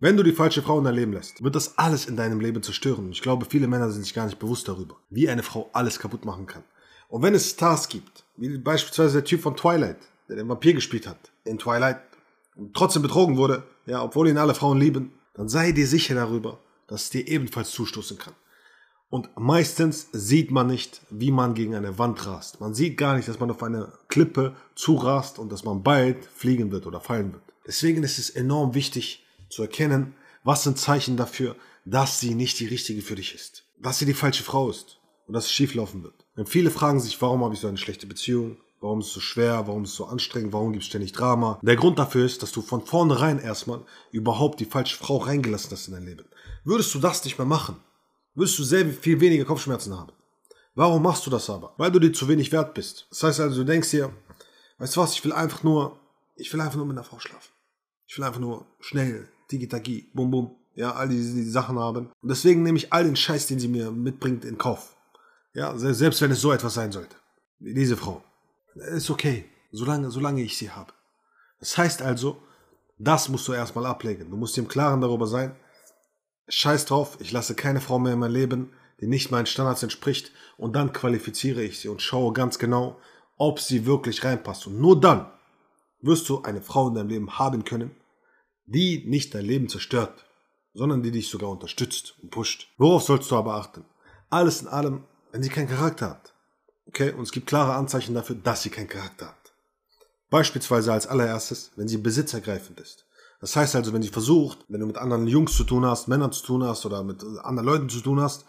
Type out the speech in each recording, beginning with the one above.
Wenn du die falsche Frau in dein Leben lässt, wird das alles in deinem Leben zerstören. Ich glaube, viele Männer sind sich gar nicht bewusst darüber, wie eine Frau alles kaputt machen kann. Und wenn es Stars gibt, wie beispielsweise der Typ von Twilight, der den Vampir gespielt hat, in Twilight, und trotzdem betrogen wurde, ja, obwohl ihn alle Frauen lieben, dann sei dir sicher darüber, dass es dir ebenfalls zustoßen kann. Und meistens sieht man nicht, wie man gegen eine Wand rast. Man sieht gar nicht, dass man auf eine Klippe zurast und dass man bald fliegen wird oder fallen wird. Deswegen ist es enorm wichtig, zu erkennen, was sind Zeichen dafür, dass sie nicht die richtige für dich ist. Dass sie die falsche Frau ist und dass es schieflaufen wird. Denn viele fragen sich, warum habe ich so eine schlechte Beziehung? Warum ist es so schwer? Warum ist es so anstrengend? Warum gibt es ständig Drama? Der Grund dafür ist, dass du von vornherein erstmal überhaupt die falsche Frau reingelassen hast in dein Leben. Würdest du das nicht mehr machen, würdest du sehr viel weniger Kopfschmerzen haben. Warum machst du das aber? Weil du dir zu wenig wert bist. Das heißt also, du denkst dir, weißt du was, ich will einfach nur, ich will einfach nur mit einer Frau schlafen. Ich will einfach nur schnell Tiki-Taki, bum bum, ja, all diese, diese Sachen haben. Und deswegen nehme ich all den Scheiß, den sie mir mitbringt, in Kauf. Ja, selbst wenn es so etwas sein sollte. Wie diese Frau. Ist okay, solange, solange ich sie habe. Das heißt also, das musst du erstmal ablegen. Du musst dir im Klaren darüber sein, scheiß drauf, ich lasse keine Frau mehr in mein Leben, die nicht meinen Standards entspricht und dann qualifiziere ich sie und schaue ganz genau, ob sie wirklich reinpasst. Und nur dann wirst du eine Frau in deinem Leben haben können, die nicht dein Leben zerstört, sondern die dich sogar unterstützt und pusht. Worauf sollst du aber achten? Alles in allem, wenn sie keinen Charakter hat. Okay? Und es gibt klare Anzeichen dafür, dass sie keinen Charakter hat. Beispielsweise als allererstes, wenn sie besitzergreifend ist. Das heißt also, wenn sie versucht, wenn du mit anderen Jungs zu tun hast, Männern zu tun hast oder mit anderen Leuten zu tun hast,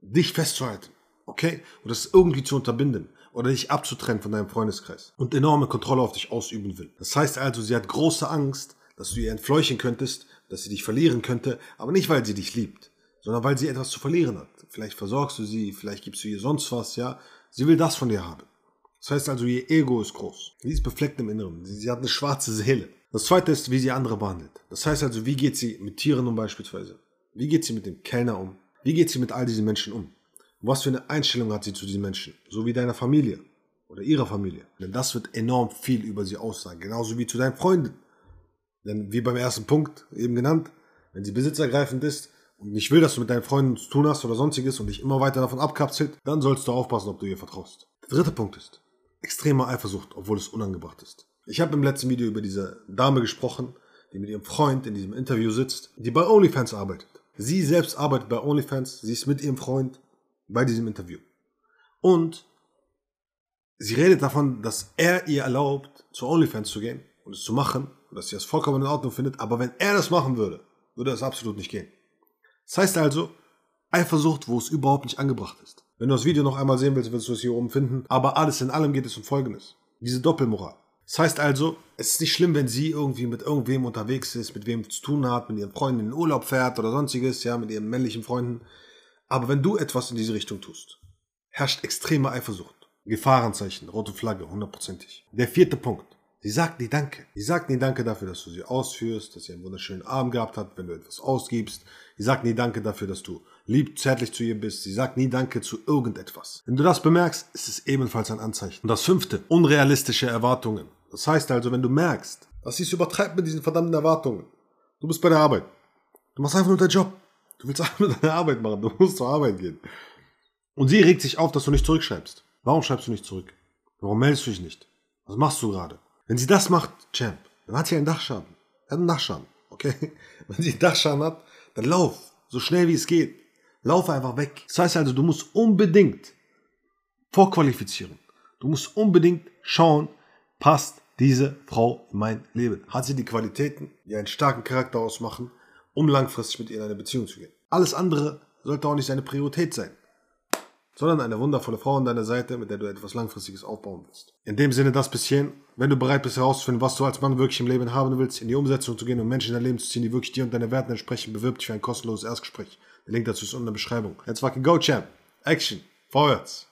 dich festzuhalten. Okay? Und das irgendwie zu unterbinden oder dich abzutrennen von deinem Freundeskreis und enorme Kontrolle auf dich ausüben will. Das heißt also, sie hat große Angst, dass du ihr entfleuchen könntest, dass sie dich verlieren könnte, aber nicht, weil sie dich liebt, sondern weil sie etwas zu verlieren hat. Vielleicht versorgst du sie, vielleicht gibst du ihr sonst was, ja. Sie will das von dir haben. Das heißt also, ihr Ego ist groß. Sie ist befleckt im Inneren. Sie, sie hat eine schwarze Seele. Das zweite ist, wie sie andere behandelt. Das heißt also, wie geht sie mit Tieren um beispielsweise? Wie geht sie mit dem Kellner um? Wie geht sie mit all diesen Menschen um? Was für eine Einstellung hat sie zu diesen Menschen? So wie deiner Familie oder ihrer Familie. Denn das wird enorm viel über sie aussagen. Genauso wie zu deinen Freunden. Denn wie beim ersten Punkt eben genannt, wenn sie besitzergreifend ist und nicht will, dass du mit deinen Freunden zu tun hast oder sonstiges und dich immer weiter davon abkapselt, dann sollst du aufpassen, ob du ihr vertraust. Der dritte Punkt ist extreme Eifersucht, obwohl es unangebracht ist. Ich habe im letzten Video über diese Dame gesprochen, die mit ihrem Freund in diesem Interview sitzt, die bei OnlyFans arbeitet. Sie selbst arbeitet bei OnlyFans, sie ist mit ihrem Freund bei diesem Interview. Und sie redet davon, dass er ihr erlaubt, zu OnlyFans zu gehen und es zu machen dass sie das vollkommen in Ordnung findet, aber wenn er das machen würde, würde das absolut nicht gehen. Das heißt also, Eifersucht, wo es überhaupt nicht angebracht ist. Wenn du das Video noch einmal sehen willst, wirst du es hier oben finden. Aber alles in allem geht es um Folgendes. Diese Doppelmoral. Das heißt also, es ist nicht schlimm, wenn sie irgendwie mit irgendwem unterwegs ist, mit wem zu tun hat, mit ihren Freunden in den Urlaub fährt oder sonstiges, ja, mit ihren männlichen Freunden. Aber wenn du etwas in diese Richtung tust, herrscht extreme Eifersucht. Gefahrenzeichen, rote Flagge, hundertprozentig. Der vierte Punkt. Sie sagt nie Danke. Sie sagt nie Danke dafür, dass du sie ausführst, dass sie einen wunderschönen Abend gehabt hat, wenn du etwas ausgibst. Sie sagt nie Danke dafür, dass du lieb, zärtlich zu ihr bist. Sie sagt nie Danke zu irgendetwas. Wenn du das bemerkst, ist es ebenfalls ein Anzeichen. Und das fünfte, unrealistische Erwartungen. Das heißt also, wenn du merkst, dass sie es übertreibt mit diesen verdammten Erwartungen. Du bist bei der Arbeit. Du machst einfach nur deinen Job. Du willst einfach nur deine Arbeit machen. Du musst zur Arbeit gehen. Und sie regt sich auf, dass du nicht zurückschreibst. Warum schreibst du nicht zurück? Warum meldest du dich nicht? Was machst du gerade? Wenn sie das macht, Champ, dann hat sie einen Dachschaden. Er hat einen Dachschaden, okay? Wenn sie einen Dachschaden hat, dann lauf, so schnell wie es geht. Lauf einfach weg. Das heißt also, du musst unbedingt vorqualifizieren. Du musst unbedingt schauen, passt diese Frau in mein Leben? Hat sie die Qualitäten, die einen starken Charakter ausmachen, um langfristig mit ihr in eine Beziehung zu gehen? Alles andere sollte auch nicht seine Priorität sein sondern eine wundervolle Frau an deiner Seite, mit der du etwas Langfristiges aufbauen willst. In dem Sinne das bisschen, wenn du bereit bist herauszufinden, was du als Mann wirklich im Leben haben willst, in die Umsetzung zu gehen und Menschen in dein Leben zu ziehen, die wirklich dir und deine Werten entsprechen, bewirb dich für ein kostenloses Erstgespräch. Der Link dazu ist unten in der Beschreibung. Let's fucking go, Champ. Action. Vorwärts.